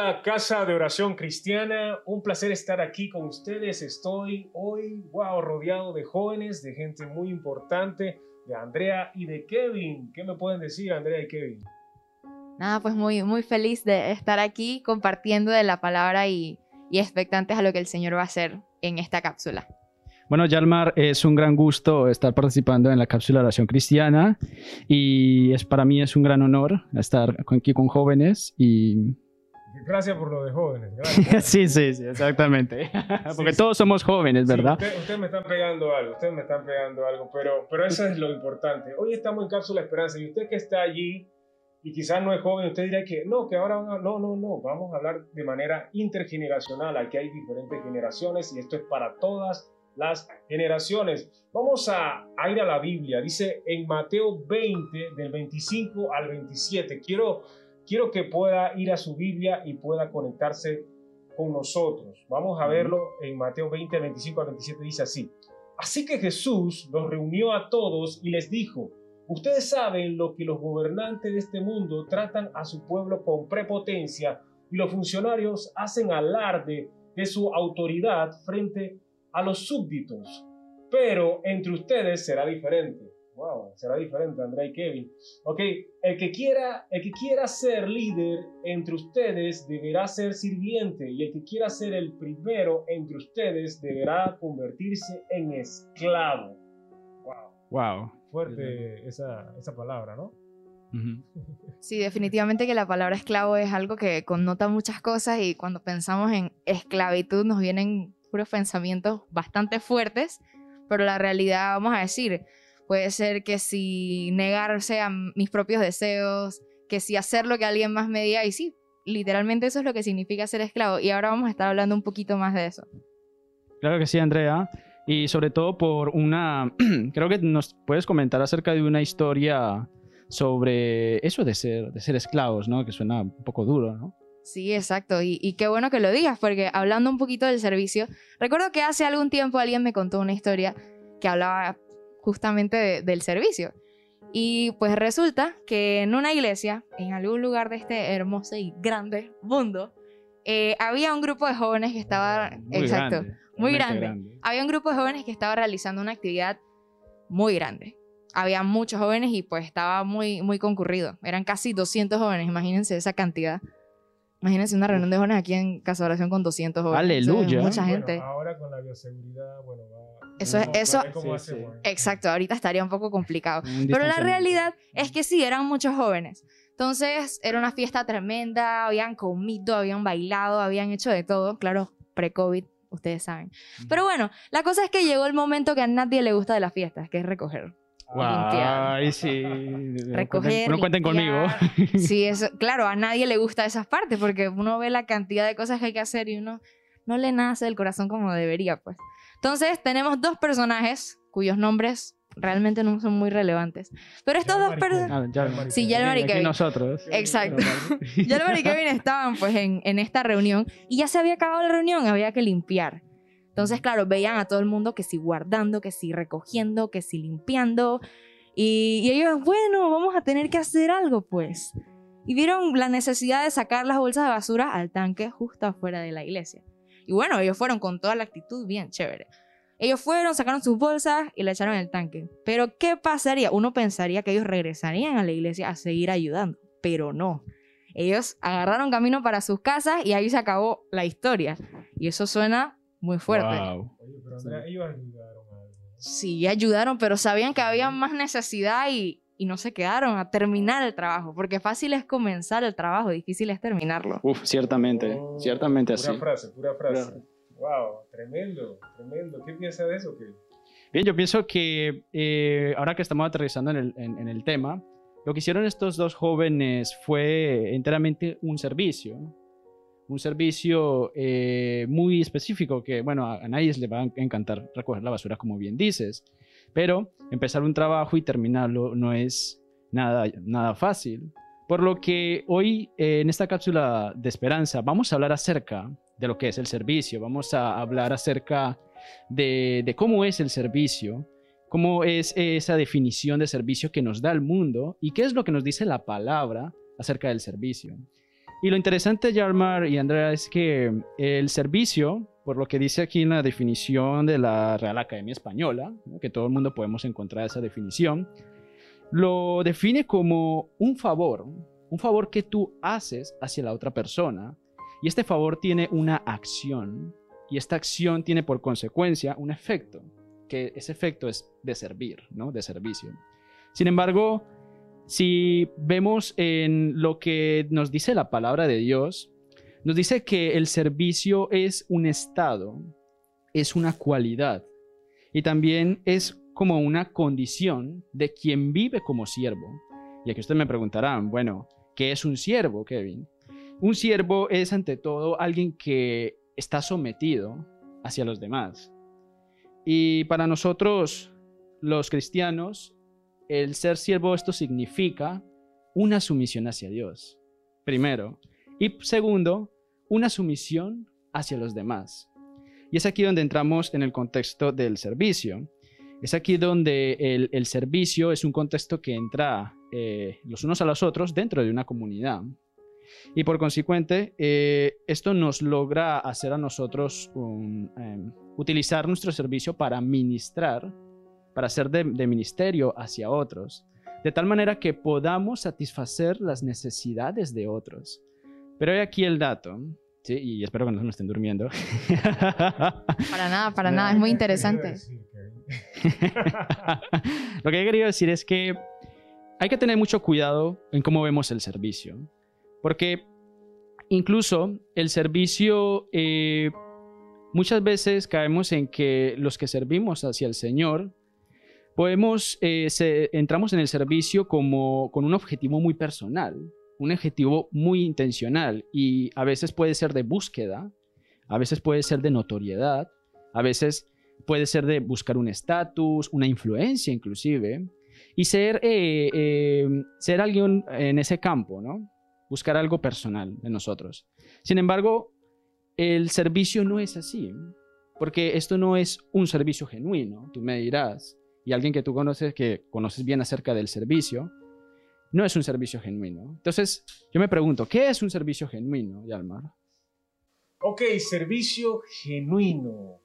Hola, Casa de Oración Cristiana. Un placer estar aquí con ustedes. Estoy hoy, wow, rodeado de jóvenes, de gente muy importante, de Andrea y de Kevin. ¿Qué me pueden decir, Andrea y Kevin? Nada, pues muy, muy feliz de estar aquí compartiendo de la palabra y, y expectantes a lo que el Señor va a hacer en esta cápsula. Bueno, Yalmar, es un gran gusto estar participando en la cápsula de oración cristiana y es, para mí es un gran honor estar aquí con jóvenes y... Gracias por lo de jóvenes. sí, sí, sí, exactamente. Porque todos somos jóvenes, ¿verdad? Ustedes usted me están pegando algo, ustedes me están pegando algo, pero, pero eso es lo importante. Hoy estamos en Cápsula Esperanza y usted que está allí y quizás no es joven, usted dirá que no, que ahora no, no, no, vamos a hablar de manera intergeneracional. Aquí hay diferentes generaciones y esto es para todas las generaciones. Vamos a, ir a la Biblia. Dice en Mateo 20, del 25 al 27. Quiero, quiero que pueda ir a su Biblia y pueda conectarse con nosotros. Vamos a verlo en Mateo 20, 25 al 27. Dice así. Así que Jesús los reunió a todos y les dijo, ustedes saben lo que los gobernantes de este mundo tratan a su pueblo con prepotencia y los funcionarios hacen alarde de su autoridad frente a los súbditos, pero entre ustedes será diferente. Wow, será diferente, Andrea y Kevin. Ok, el que quiera, el que quiera ser líder entre ustedes deberá ser sirviente y el que quiera ser el primero entre ustedes deberá convertirse en esclavo. Wow. Wow. Fuerte esa, esa palabra, ¿no? Sí, definitivamente que la palabra esclavo es algo que connota muchas cosas y cuando pensamos en esclavitud nos vienen puros pensamientos bastante fuertes, pero la realidad, vamos a decir, puede ser que si negarse a mis propios deseos, que si hacer lo que alguien más me diga, y sí, literalmente eso es lo que significa ser esclavo. Y ahora vamos a estar hablando un poquito más de eso. Claro que sí, Andrea. Y sobre todo por una, creo que nos puedes comentar acerca de una historia sobre eso de ser, de ser esclavos, ¿no? Que suena un poco duro, ¿no? Sí, exacto. Y, qué bueno que lo digas, porque hablando un poquito del servicio, recuerdo que hace algún tiempo alguien me contó una historia que hablaba justamente del servicio. Y pues resulta que en una iglesia, en algún lugar de este hermoso y grande mundo, eh, había un grupo de jóvenes que estaba... exacto, muy grande. Había un grupo de jóvenes que estaba realizando una actividad muy grande. Había muchos jóvenes y pues estaba muy, muy concurrido. Eran casi 200 jóvenes, imagínense esa cantidad. Imagínense una reunión de jóvenes aquí en Casa Oración con 200 jóvenes. Aleluya. Mucha gente. ahora con la bioseguridad, bueno, va. Eso es, eso. Exacto, ahorita estaría un poco complicado. Pero la realidad es que sí, eran muchos jóvenes. Entonces, era una fiesta tremenda, habían comido, habían bailado, habían hecho de todo, claro, pre-COVID, ustedes saben. Pero bueno, la cosa es que llegó el momento que a nadie le gusta de las fiestas, que es recoger. Ay, sí. Recoger. No cuenten conmigo. Sí, eso, claro, a nadie le gusta esas partes porque uno ve la cantidad de cosas que hay que hacer y uno no le nace del corazón como debería, pues. Entonces, tenemos dos personajes cuyos nombres realmente no son muy relevantes. Pero estos dos personajes... Ah, sí, Yalmar y Kevin. nosotros. Exacto. Yalmar y Kevin estaban pues en, en esta reunión y ya se había acabado la reunión, había que limpiar. Entonces, claro, veían a todo el mundo que sí guardando, que sí recogiendo, que sí limpiando. Y, ellos, bueno, vamos a tener que hacer algo, pues. Y vieron la necesidad de sacar las bolsas de basura al tanque justo afuera de la iglesia. Y bueno, ellos fueron con toda la actitud bien chévere. Ellos fueron, sacaron sus bolsas y la echaron en el tanque. Pero ¿qué pasaría? Uno pensaría que ellos regresarían a la iglesia a seguir ayudando, pero no. Ellos agarraron camino para sus casas y ahí se acabó la historia. Y eso suena muy fuerte. Oye, pero Andrea, ellos ayudaron algo. Sí, ayudaron, pero sabían que había más necesidad y, y, no se quedaron a terminar el trabajo, porque fácil es comenzar el trabajo, difícil es terminarlo. Uf, ciertamente, oh, ciertamente pura así. frase, pura frase. Wow, tremendo, tremendo. ¿Qué piensa de eso? Bien, yo pienso que eh, ahora que estamos aterrizando en el, en, en el tema, lo que hicieron estos dos jóvenes fue enteramente un servicio un servicio eh, muy específico que, bueno, a, nadie le va a encantar recoger la basura, como bien dices, pero empezar un trabajo y terminarlo no es nada, nada fácil. Por lo que hoy eh, en esta cápsula de esperanza vamos a hablar acerca de lo que es el servicio, vamos a hablar acerca de, de cómo es el servicio, cómo es esa definición de servicio que nos da el mundo y qué es lo que nos dice la palabra acerca del servicio. Y lo interesante, Yarmar y Andrea, es que el servicio, por lo que dice aquí en la definición de la Real Academia Española, que todo el mundo podemos encontrar esa definición, lo define como un favor, un favor que tú haces hacia la otra persona. Y este favor tiene una acción, y esta acción tiene por consecuencia un efecto, que ese efecto es de servir, ¿no? De servicio. Sin embargo, si vemos en lo que nos dice la palabra de Dios, nos dice que el servicio es un estado, es una cualidad y también es como una condición de quien vive como siervo. Y aquí ustedes me preguntarán, bueno, ¿qué es un siervo, Kevin? Un siervo es ante todo alguien que está sometido hacia los demás. Y para nosotros, los cristianos, el ser siervo esto significa una sumisión hacia Dios, primero. Y segundo, una sumisión hacia los demás. Y es aquí donde entramos en el contexto del servicio. Es aquí donde el, servicio es un contexto que entra eh, los unos a los otros dentro de una comunidad. Y por consiguiente, eh, esto nos logra hacer a nosotros em, utilizar nuestro servicio para ministrar para ser de, ministerio hacia otros, de tal manera que podamos satisfacer las necesidades de otros. Pero hay aquí el dato, ¿sí? y espero que no me estén durmiendo. Para nada, para nada, es muy interesante. Lo que he querido decir es que hay que tener mucho cuidado en cómo vemos el servicio, porque incluso el servicio, eh, muchas veces caemos en que los que servimos hacia el Señor, podemos, eh, entramos en el servicio como con un objetivo muy personal, un objetivo muy intencional y a veces puede ser de búsqueda, a veces puede ser de notoriedad, a veces puede ser de buscar un estatus, una influencia inclusive, y ser, eh, eh, ser alguien en ese campo, ¿no? Buscar algo personal de nosotros. Sin embargo, el servicio no es así, porque esto no es un servicio genuino, tú me dirás y alguien que tú conoces, que conoces bien acerca del servicio, no es un servicio genuino. Entonces, yo me pregunto, ¿qué es un servicio genuino, Yalmar? Ok, servicio genuino.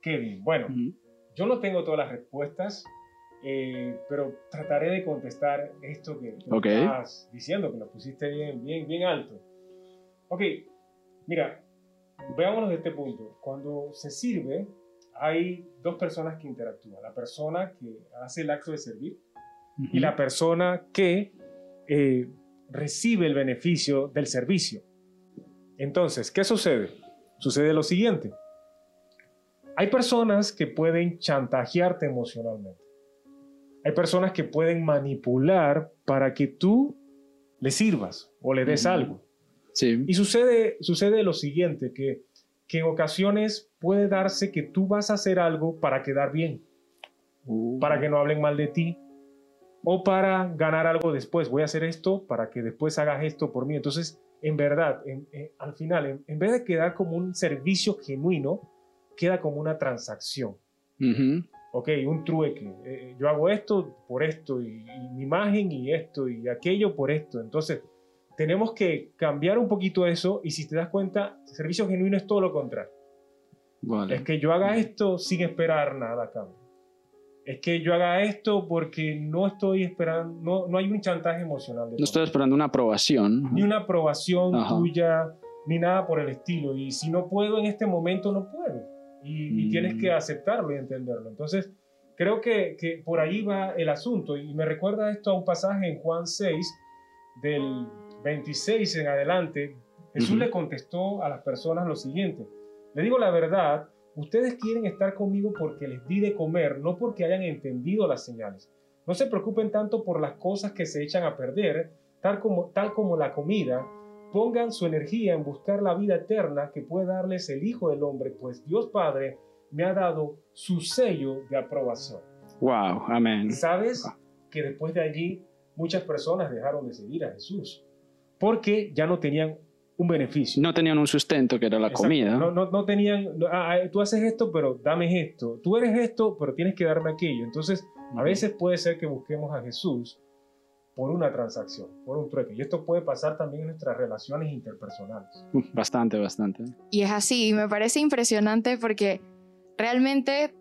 Kevin, bueno, yo no tengo todas las respuestas, eh, pero trataré de contestar esto que, estás diciendo, que lo pusiste bien, bien, bien alto. Ok, mira, veámonos de este punto. Cuando se sirve, hay dos personas que interactúan. La persona que hace el acto de servir y la persona que eh, recibe el beneficio del servicio. Entonces, ¿qué sucede? Sucede lo siguiente. Hay personas que pueden chantajearte emocionalmente. Hay personas que pueden manipular para que tú le sirvas o le des algo. Sí. Y sucede, sucede lo siguiente, que que en ocasiones puede darse que tú vas a hacer algo para quedar bien, uh. para que no hablen mal de ti, o para ganar algo después. Voy a hacer esto para que después hagas esto por mí. Entonces, en verdad, al final, en, vez de quedar como un servicio genuino, queda como una transacción. Ok, un trueque. Eh, yo hago esto por esto, y, y mi imagen y esto, y aquello por esto. Entonces, tenemos que cambiar un poquito eso y si te das cuenta, servicio genuino es todo lo contrario. Es que yo haga esto sin esperar nada a cambio. Es que yo haga esto porque no estoy esperando, no, no hay un chantaje emocional. no estoy esperando una aprobación. Ni una aprobación tuya, ni nada por el estilo. Y si no puedo en este momento, no puedo. Y, tienes que mm. aceptarlo y entenderlo. Entonces, creo que, que por ahí va el asunto. Y me recuerda esto a un pasaje en Juan 6 del 26 en adelante, Jesús le contestó a las personas lo siguiente. Le digo la verdad, ustedes quieren estar conmigo porque les di de comer, no porque hayan entendido las señales. No se preocupen tanto por las cosas que se echan a perder, tal como, tal como la comida. Pongan su energía en buscar la vida eterna que puede darles el Hijo del Hombre, pues Dios Padre me ha dado su sello de aprobación. Wow, amén. ¿Sabes que después de allí muchas personas dejaron de seguir a Jesús? porque ya no tenían un beneficio. No tenían un sustento que era la comida. No, no, no tenían, ah, ah, tú haces esto, pero dame esto. Tú eres esto, pero tienes que darme aquello. Entonces, a veces puede ser que busquemos a Jesús por una transacción, por un trueque. Y esto puede pasar también en nuestras relaciones interpersonales. Bastante, bastante. Y es así, y me parece impresionante porque realmente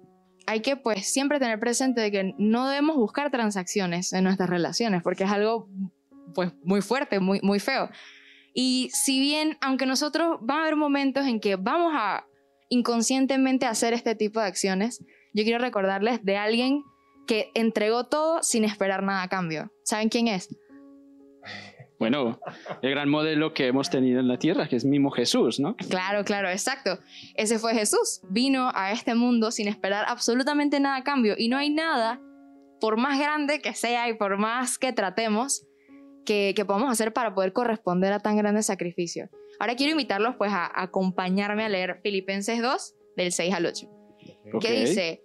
hay que pues siempre tener presente de que no debemos buscar transacciones en nuestras relaciones porque es algo pues muy fuerte, muy, muy feo. Y si bien, aunque nosotros van a haber momentos en que vamos a inconscientemente hacer este tipo de acciones, yo quiero recordarles de alguien que entregó todo sin esperar nada a cambio. ¿Saben quién es? Bueno, el gran modelo que hemos tenido en la tierra, que es mismo Jesús, ¿no? Claro, claro, exacto. Ese fue Jesús. Vino a este mundo sin esperar absolutamente nada a cambio. Y no hay nada, por más grande que sea y por más que tratemos, que, que podamos hacer para poder corresponder a tan grande sacrificio. Ahora quiero invitarlos pues a, acompañarme a leer Filipenses 2, del 6 al 8. Que dice,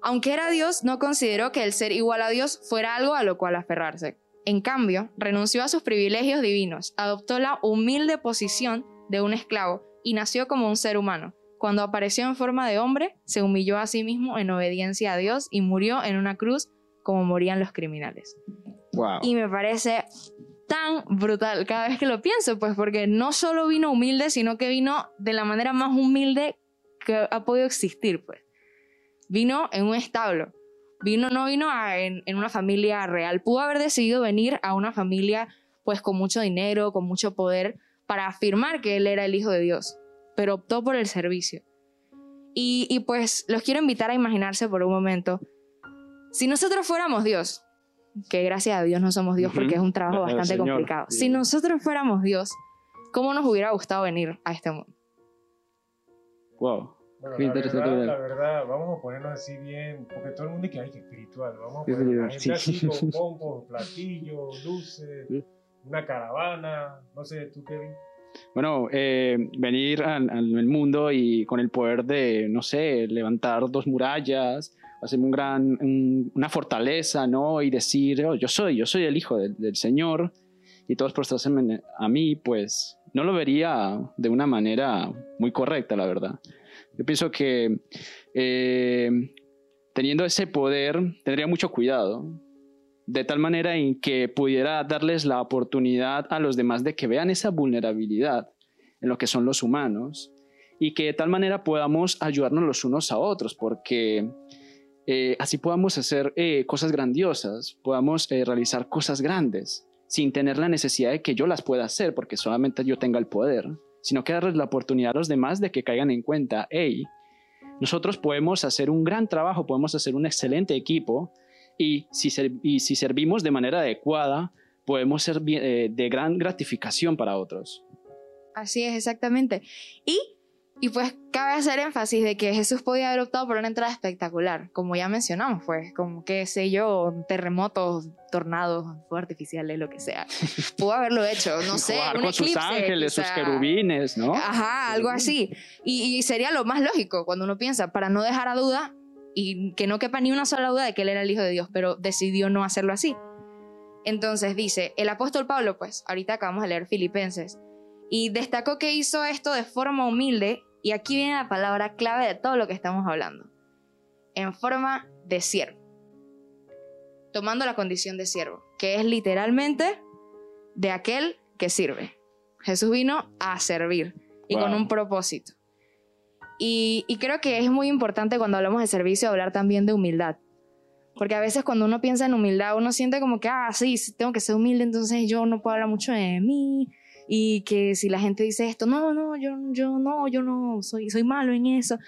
aunque era Dios, no consideró que el ser igual a Dios fuera algo a lo cual aferrarse en cambio, renunció a sus privilegios divinos, adoptó la humilde posición de un esclavo y nació como un ser humano. Cuando apareció en forma de hombre, se humilló a sí mismo en obediencia a Dios y murió en una cruz como morían los criminales. Y me parece tan brutal cada vez que lo pienso, pues porque no solo vino humilde, sino que vino de la manera más humilde que ha podido existir, pues. Vino en un establo, Vino, no vino en, una familia real. Pudo haber decidido venir a una familia pues con mucho dinero, con mucho poder, para afirmar que él era el Hijo de Dios, pero optó por el servicio. Y, y pues los quiero invitar a imaginarse por un momento, si nosotros fuéramos Dios, que gracias a Dios no somos Dios porque es un trabajo bastante complicado, si nosotros fuéramos Dios, ¿cómo nos hubiera gustado venir a este mundo? Wow. La, verdad, la verdad, vamos a ponernos así bien, porque todo el mundo dice que hay espiritual, vamos a ponernos así con pompos, platillos, luces, una caravana, no sé, tú Kevin. Bueno, eh, venir al, al, mundo y con el poder de, no sé, levantar dos murallas, hacer un gran, una fortaleza, ¿no? Y decir, oh, yo soy, yo soy el hijo del, Señor y todos prostrarse a mí, pues no lo vería de una manera muy correcta, la verdad. Yo pienso que eh, teniendo ese poder tendría mucho cuidado, de tal manera en que pudiera darles la oportunidad a los demás de que vean esa vulnerabilidad en lo que son los humanos y que de tal manera podamos ayudarnos los unos a otros, porque eh, así podamos hacer eh, cosas grandiosas, podamos realizar cosas grandes sin tener la necesidad de que yo las pueda hacer, porque solamente yo tenga el poder sino que darles la oportunidad a los demás de que caigan en cuenta, hey, nosotros podemos hacer un gran trabajo, podemos hacer un excelente equipo y si, si servimos de manera adecuada, podemos ser eh, de gran gratificación para otros. Así es, exactamente. Y y pues cabe hacer énfasis de que Jesús podía haber optado por una entrada espectacular, como ya mencionamos, pues, como qué sé yo, terremotos, tornados, fuegos artificiales, lo que sea. Pudo haberlo hecho, no sé, un con sus ángeles, sus querubines, ¿no? Ajá, algo así. Y, y sería lo más lógico cuando uno piensa, para no dejar a duda y que no quepa ni una sola duda de que él era el Hijo de Dios, pero decidió no hacerlo así. Entonces dice, el apóstol Pablo, pues, ahorita acabamos de leer Filipenses, y destacó que hizo esto de forma humilde, y aquí viene la palabra clave de todo lo que estamos hablando, en forma de siervo, tomando la condición de siervo, que es literalmente de aquel que sirve. Jesús vino a servir y con un propósito. Y, y, creo que es muy importante cuando hablamos de servicio hablar también de humildad. Porque a veces cuando uno piensa en humildad, uno siente como que, ah, sí, tengo que ser humilde, entonces yo no puedo hablar mucho de mí, y que si la gente dice esto, no, no, yo, yo no, yo no, soy, soy malo en eso.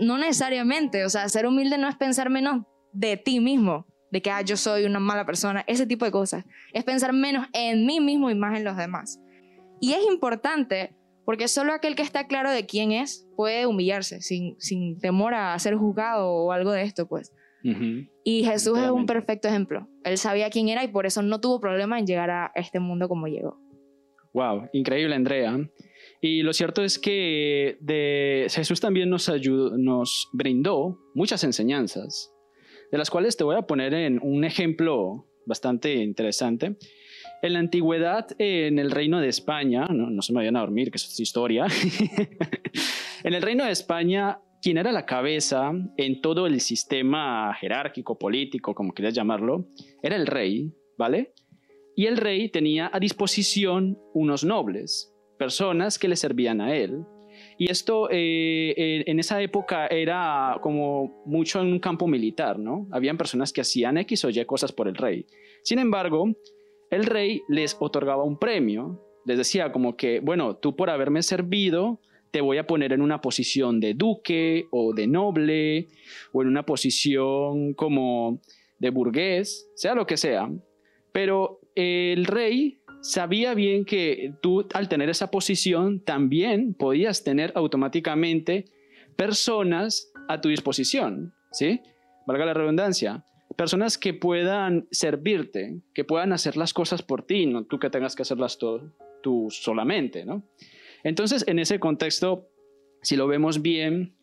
No necesariamente, o sea, ser humilde no es pensar menos de ti mismo, de que ah, yo soy una mala persona, ese tipo de cosas. Es pensar menos en mí mismo y más en los demás. Y es importante porque solo aquel que está claro de quién es puede humillarse sin, sin temor a ser juzgado o algo de esto, pues. Y Jesús es un perfecto ejemplo. Él sabía quién era y por eso no tuvo problema en llegar a este mundo como llegó. Wow, increíble Andrea. Y lo cierto es que Jesús también nos, ayudó, nos brindó muchas enseñanzas, de las cuales te voy a poner en un ejemplo bastante interesante. En la antigüedad, en el reino de España, no, se me vayan a dormir, que eso es historia, en el reino de España, quien era la cabeza en todo el sistema jerárquico, político, como quieras llamarlo, era el rey, ¿vale? Y el rey tenía a disposición unos nobles, personas que le servían a él. Y esto eh, eh, en esa época era como mucho en un campo militar, ¿no? Habían personas que hacían X o Y cosas por el rey. Sin embargo, el rey les otorgaba un premio, les decía como que, bueno, tú por haberme servido, te voy a poner en una posición de duque o de noble o en una posición como de burgués, sea lo que sea. Pero el rey sabía bien que tú al tener esa posición también podías tener automáticamente personas a tu disposición, ¿sí? Valga la redundancia. Personas que puedan servirte, que puedan hacer las cosas por ti, no tú que tengas que hacerlas tú solamente, ¿no? Entonces, en ese contexto, si lo vemos bien,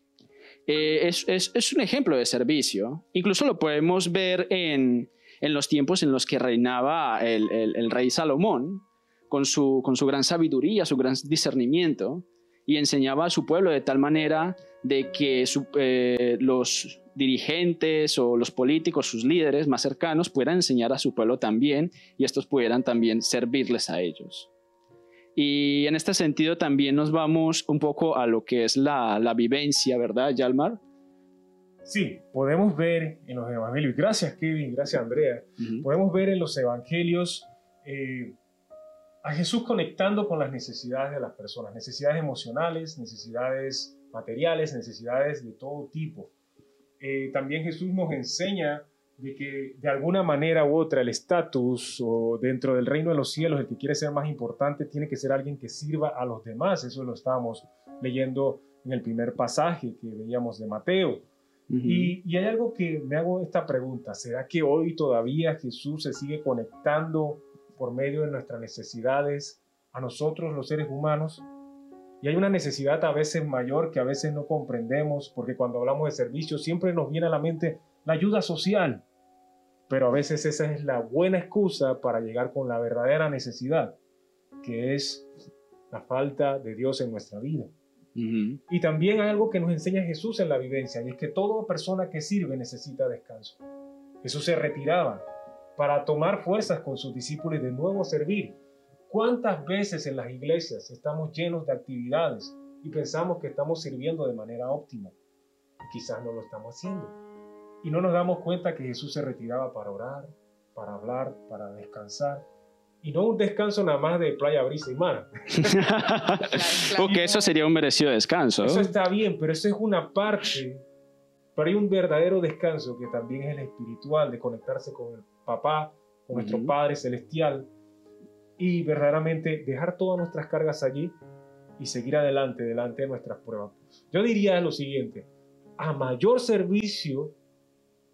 eh, es, un ejemplo de servicio. Incluso lo podemos ver en, los tiempos en los que reinaba el, rey Salomón, con su, gran sabiduría, su gran discernimiento, y enseñaba a su pueblo de tal manera de que eh, los dirigentes o los políticos, sus líderes más cercanos, puedan enseñar a su pueblo también y estos pudieran también servirles a ellos. Y en este sentido también nos vamos un poco a lo que es la, la vivencia, ¿verdad, Yalmar? Sí, podemos ver en los evangelios, gracias Kevin, gracias Andrea, podemos ver en los evangelios eh, a Jesús conectando con las necesidades de las personas, necesidades emocionales, necesidades materiales, necesidades de todo tipo. Eh, también Jesús nos enseña de que de alguna manera u otra el estatus o dentro del reino de los cielos el que quiere ser más importante tiene que ser alguien que sirva a los demás. Eso lo estábamos leyendo en el primer pasaje que veíamos de Mateo. Y, hay algo que me hago esta pregunta, ¿será que hoy todavía Jesús se sigue conectando por medio de nuestras necesidades a nosotros los seres humanos? Y hay una necesidad a veces mayor que a veces no comprendemos, porque cuando hablamos de servicio siempre nos viene a la mente la ayuda social, pero a veces esa es la buena excusa para llegar con la verdadera necesidad, que es la falta de Dios en nuestra vida. Y también hay algo que nos enseña Jesús en la vivencia, y es que toda persona que sirve necesita descanso. Jesús se retiraba para tomar fuerzas con sus discípulos y de nuevo servir. ¿Cuántas veces en las iglesias estamos llenos de actividades y pensamos que estamos sirviendo de manera óptima? Quizás no lo estamos haciendo. Y no nos damos cuenta que Jesús se retiraba para orar, para hablar, para descansar. Y no un descanso nada más de playa, brisa y mar. Porque eso sería un merecido descanso. Eso está bien, pero eso es una parte. Pero hay un verdadero descanso que también es el espiritual, de conectarse con el papá, con nuestro Padre Celestial. Y verdaderamente dejar todas nuestras cargas allí y seguir adelante, delante de nuestras pruebas. Yo diría lo siguiente, a mayor servicio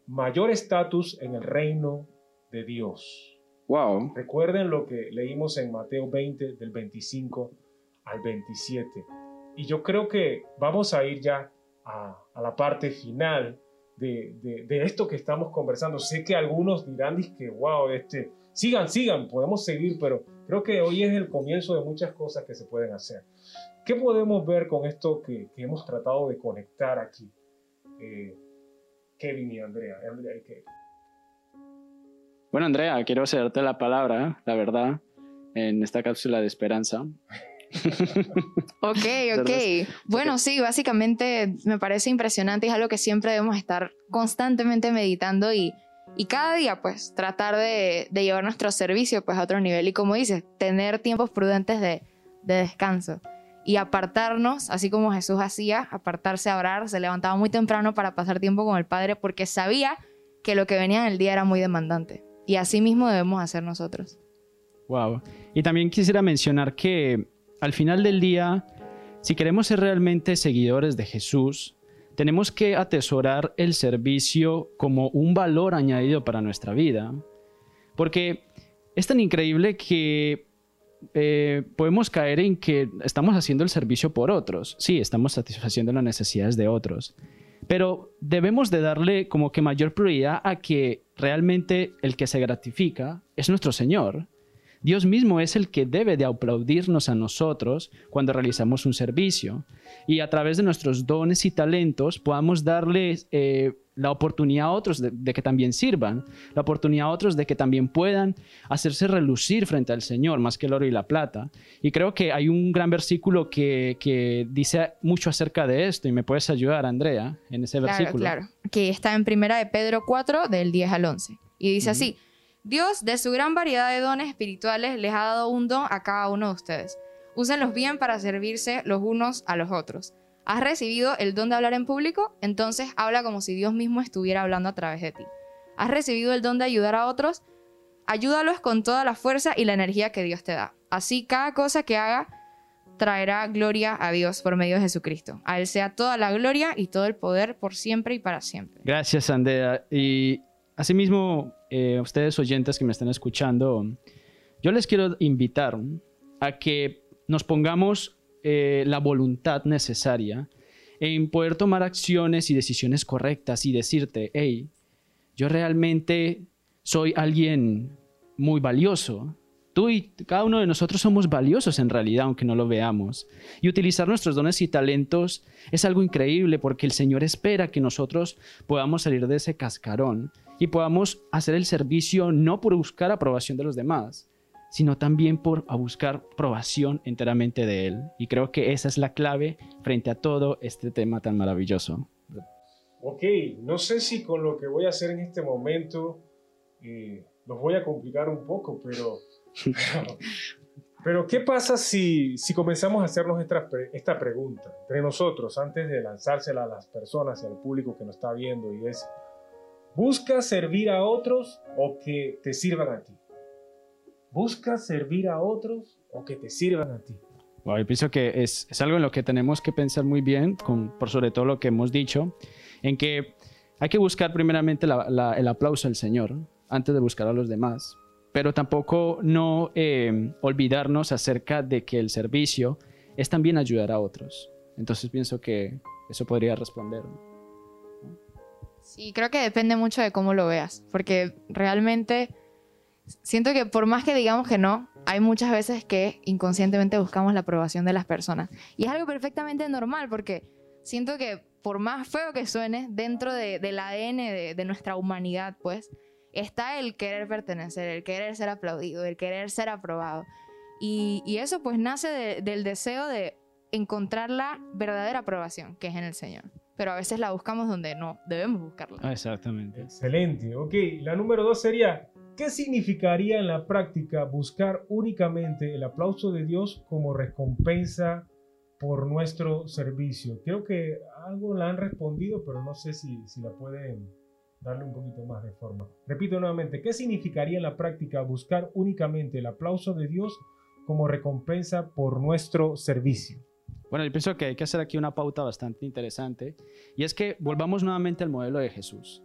mayor estatus en el reino de Dios. Wow. Recuerden lo que leímos en Mateo 20 del 25 al 27. Y yo creo que vamos a ir ya a, la parte final de, de, esto que estamos conversando. Sé que algunos dirán que, wow, este, sigan, sigan, podemos seguir, pero creo que hoy es el comienzo de muchas cosas que se pueden hacer. ¿Qué podemos ver con esto que, que hemos tratado de conectar aquí? Eh, Kevin y Andrea. Bueno, Andrea, quiero cederte la palabra, la verdad, en esta cápsula de esperanza. ok, ok. Bueno, sí, básicamente me parece impresionante y es algo que siempre debemos estar constantemente meditando y, y cada día pues tratar de, de, llevar nuestro servicio pues a otro nivel y como dices, tener tiempos prudentes de, de descanso y apartarnos, así como Jesús hacía, apartarse a orar, se levantaba muy temprano para pasar tiempo con el Padre porque sabía que lo que venía en el día era muy demandante. Y así mismo debemos hacer nosotros. Wow. Y también quisiera mencionar que al final del día, si queremos ser realmente seguidores de Jesús, tenemos que atesorar el servicio como un valor añadido para nuestra vida. Porque es tan increíble que eh, podemos caer en que estamos haciendo el servicio por otros. Sí, estamos satisfaciendo las necesidades de otros. Pero debemos de darle como que mayor prioridad a que realmente el que se gratifica es nuestro Señor. Dios mismo es el que debe de aplaudirnos a nosotros cuando realizamos un servicio. Y a través de nuestros dones y talentos podamos darles eh, la oportunidad a otros de, que también sirvan, la oportunidad a otros de que también puedan hacerse relucir frente al Señor, más que el oro y la plata. Y creo que hay un gran versículo que, que dice mucho acerca de esto, y me puedes ayudar, Andrea, en ese versículo. Claro, que está en primera de Pedro 4, del 10 al 11. Y dice así, Dios, de su gran variedad de dones espirituales, les ha dado un don a cada uno de ustedes. Úsenlos bien para servirse los unos a los otros ¿Has recibido el don de hablar en público? Entonces habla como si Dios mismo estuviera hablando a través de ti. ¿Has recibido el don de ayudar a otros? Ayúdalos con toda la fuerza y la energía que Dios te da. Así cada cosa que haga traerá gloria a Dios por medio de Jesucristo. A Él sea toda la gloria y todo el poder por siempre y para siempre. Gracias, Andrea. Asimismo, eh, ustedes oyentes que me están escuchando, yo les quiero invitar a que nos pongamos eh, la voluntad necesaria en poder tomar acciones y decisiones correctas y decirte, hey, yo realmente soy alguien muy valioso. Tú y cada uno de nosotros somos valiosos en realidad, aunque no lo veamos. Y utilizar nuestros dones y talentos es algo increíble porque el Señor espera que nosotros podamos salir de ese cascarón y podamos hacer el servicio no por buscar aprobación de los demás, sino también por a buscar probación enteramente de Él. Y creo que esa es la clave frente a todo este tema tan maravilloso. Ok, no sé si con lo que voy a hacer en este momento eh, los voy a complicar un poco, pero, pero, ¿qué pasa si, si comenzamos a hacernos esta, esta pregunta entre nosotros antes de lanzársela a las personas y al público que nos está viendo? Y es, ¿busca servir a otros o que te sirvan a ti? ¿Buscas servir a otros o que te sirvan a ti? yo pienso que es, es, algo en lo que tenemos que pensar muy bien, con, por sobre todo lo que hemos dicho, en que hay que buscar primeramente el aplauso del Señor antes de buscar a los demás, pero tampoco no eh, olvidarnos acerca de que el servicio es también ayudar a otros. Entonces pienso que eso podría responder. Sí, creo que depende mucho de cómo lo veas, porque realmente siento que por más que digamos que no, hay muchas veces que inconscientemente buscamos la aprobación de las personas. Y es algo perfectamente normal porque siento que por más feo que suene, dentro del ADN de, nuestra humanidad, pues, está el querer pertenecer, el querer ser aplaudido, el querer ser aprobado. Y, eso pues nace del deseo de encontrar la verdadera aprobación, que es en el Señor. Pero a veces la buscamos donde no debemos buscarla. Exactamente. Excelente. Ok, la número dos sería ¿Qué significaría en la práctica buscar únicamente el aplauso de Dios como recompensa por nuestro servicio? Creo que algo la han respondido, pero no sé si, si la pueden darle un poquito más de forma. Repito nuevamente, ¿qué significaría en la práctica buscar únicamente el aplauso de Dios como recompensa por nuestro servicio? Bueno, yo pienso que hay que hacer aquí una pauta bastante interesante y es que volvamos nuevamente al modelo de Jesús.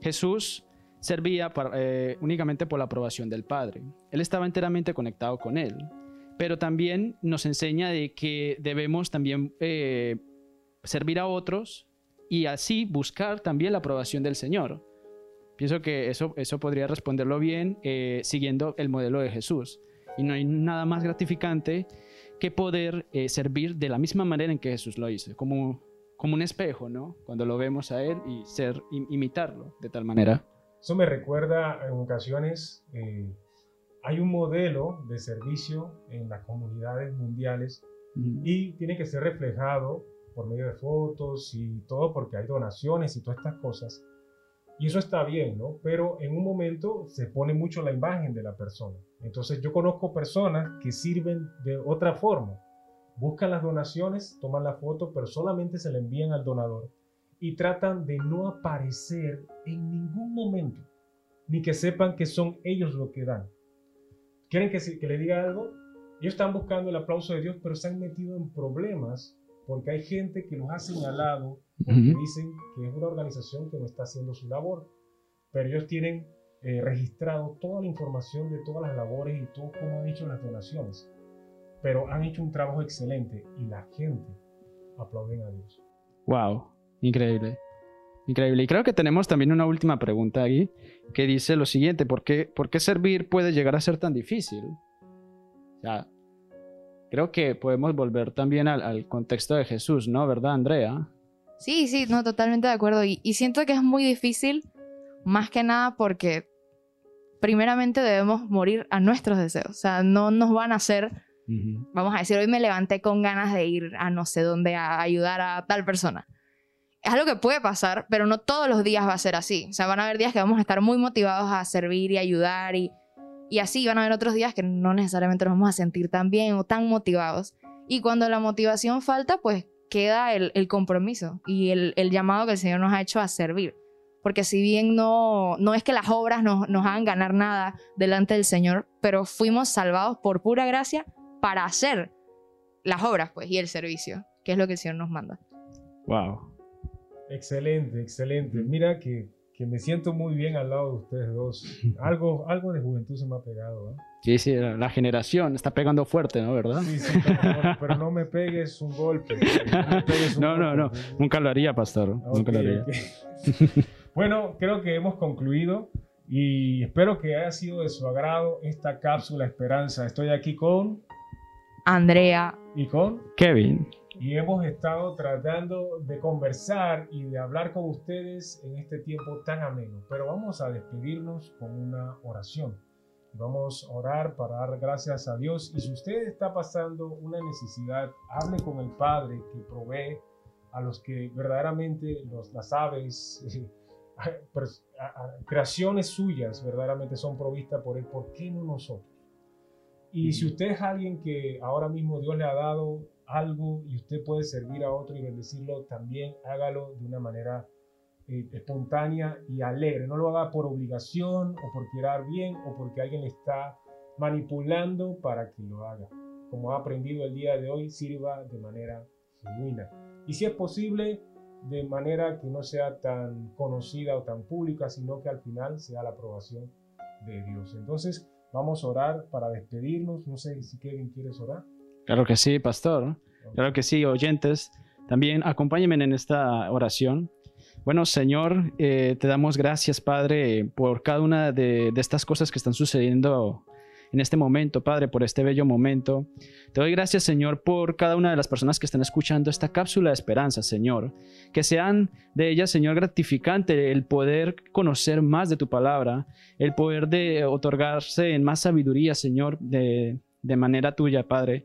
Jesús servía eh, únicamente por la aprobación del Padre. Él estaba enteramente conectado con Él, pero también nos enseña de que debemos también eh, servir a otros y así buscar también la aprobación del Señor. Pienso que eso, eso podría responderlo bien eh, siguiendo el modelo de Jesús. Y no hay nada más gratificante que poder servir de la misma manera en que Jesús lo hizo, como, como un espejo, ¿no? Cuando lo vemos a Él y ser, imitarlo de tal manera. Eso me recuerda en ocasiones, eh, hay un modelo de servicio en las comunidades mundiales y tiene que ser reflejado por medio de fotos y todo porque hay donaciones y todas estas cosas. Y eso está bien, ¿no? Pero en un momento se pone mucho la imagen de la persona. Entonces yo conozco personas que sirven de otra forma. Buscan las donaciones, toman la foto, pero solamente se la envían al donador y tratan de no aparecer en ningún momento, ni que sepan que son ellos los que dan. ¿Quieren que, que le diga algo? Ellos están buscando el aplauso de Dios, pero se han metido en problemas porque hay gente que los ha señalado porque dicen que es una organización que no está haciendo su labor, pero ellos tienen eh, registrado toda la información de todas las labores y todo cómo han hecho las donaciones, pero han hecho un trabajo excelente y la gente aplauden a Dios. Wow, Increíble. Increíble. Y creo que tenemos también una última pregunta ahí que dice lo siguiente, ¿por qué, ¿por qué servir puede llegar a ser tan difícil? Ya. Creo que podemos volver también al, al contexto de Jesús, ¿no? ¿Verdad, Andrea? Sí, sí, no, totalmente de acuerdo. Y, y siento que es muy difícil, más que nada porque primeramente debemos morir a nuestros deseos. O sea, no nos van a hacer, vamos a decir, hoy me levanté con ganas de ir a no sé dónde a ayudar a tal persona. Es algo que puede pasar, pero no todos los días va a ser así. O sea, van a haber días que vamos a estar muy motivados a servir y ayudar y, y así van a haber otros días que no necesariamente nos vamos a sentir tan bien o tan motivados. Y cuando la motivación falta, pues queda el, el compromiso y el, el llamado que el Señor nos ha hecho a servir. Porque si bien no, no es que las obras nos, nos hagan ganar nada delante del Señor, pero fuimos salvados por pura gracia para hacer las obras, pues, y el servicio, que es lo que el Señor nos manda. Wow. Excelente, excelente. Mira que, que me siento muy bien al lado de ustedes dos. Algo, algo de juventud se me ha pegado. ¿eh? Sí, sí, la generación está pegando fuerte, ¿no? ¿Verdad? Sí, sí, pero, pero no me pegues un golpe. No, me pegues un No, no, no. golpe. Nunca lo haría, pastor. Nunca lo haría. ok. bueno, creo que hemos concluido y espero que haya sido de su agrado esta cápsula Esperanza. Estoy aquí con Andrea, y con Kevin. y hemos estado tratando de conversar y de hablar con ustedes en este tiempo tan ameno. Pero vamos a despedirnos con una oración. Vamos a orar para dar gracias a Dios. Y si usted está pasando una necesidad, hable con el Padre que provee a los que verdaderamente los, las aves, a- creaciones suyas, verdaderamente son provistas por Él. ¿Por qué no nosotros? Y si usted es alguien que ahora mismo Dios le ha dado algo y usted puede servir a otro y bendecirlo, también hágalo de una manera eh, espontánea y alegre. No lo haga por obligación o por quedar bien o porque alguien le está manipulando para que lo haga. Como ha aprendido el día de hoy, sirva de manera genuina. Y si es posible, de manera que no sea tan conocida o tan pública, sino que al final sea la aprobación de Dios. Entonces, vamos a orar para despedirnos. No sé si Kevin quieres orar. Claro que sí, pastor. Claro que sí, oyentes. También acompáñenme en esta oración. Bueno, Señor, eh, te damos gracias, Padre, por cada una de, de estas cosas que están sucediendo en este momento, Padre, por este bello momento. Te doy gracias, Señor, por cada una de las personas que están escuchando esta cápsula de esperanza, Señor. Que sean de ellas, Señor, gratificante el poder conocer más de tu palabra, el poder de otorgarse en más sabiduría, Señor, de, de manera tuya, Padre.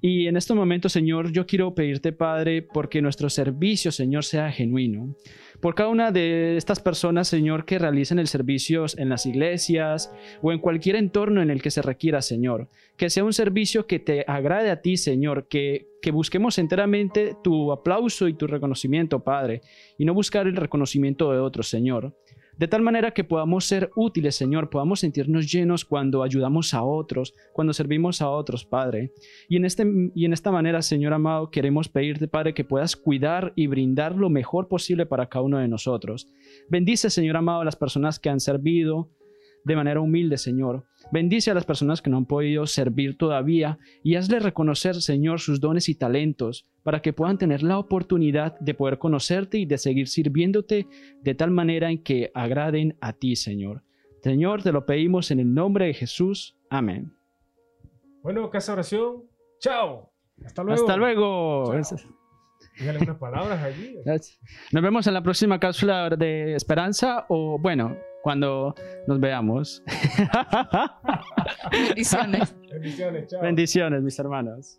Y en este momento, Señor, yo quiero pedirte, Padre, porque nuestro servicio, Señor, sea genuino. Por cada una de estas personas, Señor, que realicen el servicio en las iglesias o en cualquier entorno en el que se requiera, Señor. Que sea un servicio que te agrade a ti, Señor. Que, que busquemos enteramente tu aplauso y tu reconocimiento, Padre. Y no buscar el reconocimiento de otros, Señor. De tal manera que podamos ser útiles, Señor, podamos sentirnos llenos cuando ayudamos a otros, cuando servimos a otros, Padre. Y en, este, y en esta manera, Señor amado, queremos pedirte, Padre, que puedas cuidar y brindar lo mejor posible para cada uno de nosotros. Bendice, Señor amado, a las personas que han servido de manera humilde, Señor. Bendice a las personas que no han podido servir todavía y hazle reconocer, Señor, sus dones y talentos para que puedan tener la oportunidad de poder conocerte y de seguir sirviéndote de tal manera en que agraden a ti, Señor. Señor, te lo pedimos en el nombre de Jesús. Amén. Bueno, casa oración. Chao. Hasta luego. Hasta luego. Dígale unas palabras allí. Nos vemos en la próxima cápsula de esperanza o bueno, cuando nos veamos. bendiciones. Bendiciones. Chao. Bendiciones, mis hermanos.